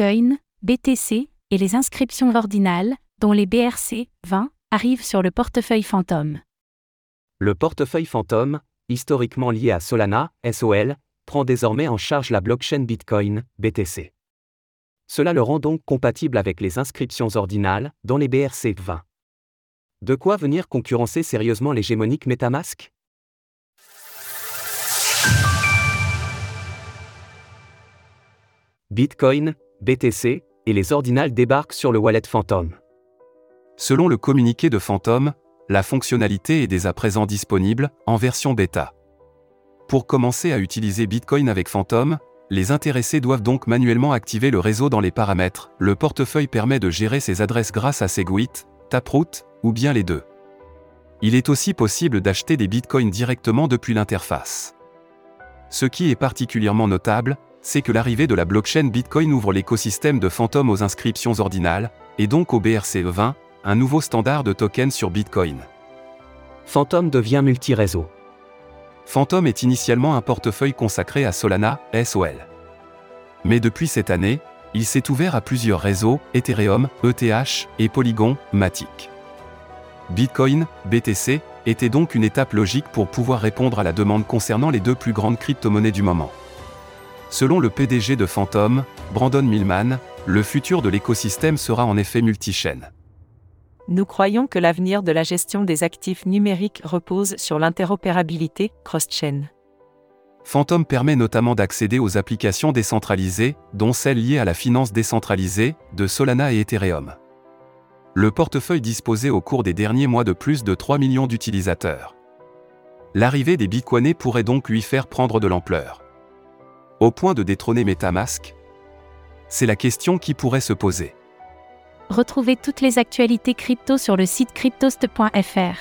Bitcoin, BTC, et les inscriptions ordinales, dont les BRC 20, arrivent sur le portefeuille Phantom. Le portefeuille Phantom, historiquement lié à Solana, SOL, prend désormais en charge la blockchain Bitcoin, BTC. Cela le rend donc compatible avec les inscriptions ordinales, dont les BRC 20. De quoi venir concurrencer sérieusement l'hégémonique Metamask? Bitcoin, BTC, et les ordinales débarquent sur le wallet Phantom. Selon le communiqué de Phantom, la fonctionnalité est dès à présent disponible, en version bêta. Pour commencer à utiliser Bitcoin avec Phantom, les intéressés doivent donc manuellement activer le réseau dans les paramètres. Le portefeuille permet de gérer ses adresses grâce à Segwit, Taproot, ou bien les deux. Il est aussi possible d'acheter des bitcoins directement depuis l'interface. Ce qui est particulièrement notable, c'est que l'arrivée de la blockchain Bitcoin ouvre l'écosystème de Phantom aux inscriptions ordinales, et donc au BRC20, un nouveau standard de token sur Bitcoin. Phantom devient multi-réseau. Phantom est initialement un portefeuille consacré à Solana, SOL. Mais depuis cette année, il s'est ouvert à plusieurs réseaux, Ethereum, ETH et Polygon, Matic. Bitcoin, BTC, était donc une étape logique pour pouvoir répondre à la demande concernant les deux plus grandes crypto-monnaies du moment. Selon le PDG de Phantom, Brandon Millman, le futur de l'écosystème sera en effet multichaîne. Nous croyons que l'avenir de la gestion des actifs numériques repose sur l'interopérabilité cross-chain. Phantom permet notamment d'accéder aux applications décentralisées, dont celles liées à la finance décentralisée, de Solana et Ethereum. Le portefeuille disposait au cours des derniers mois de plus de 3 millions d'utilisateurs. L'arrivée des bitcoinés pourrait donc lui faire prendre de l'ampleur. Au point de détrôner Metamask? C'est la question qui pourrait se poser. Retrouvez toutes les actualités crypto sur le site cryptost.fr.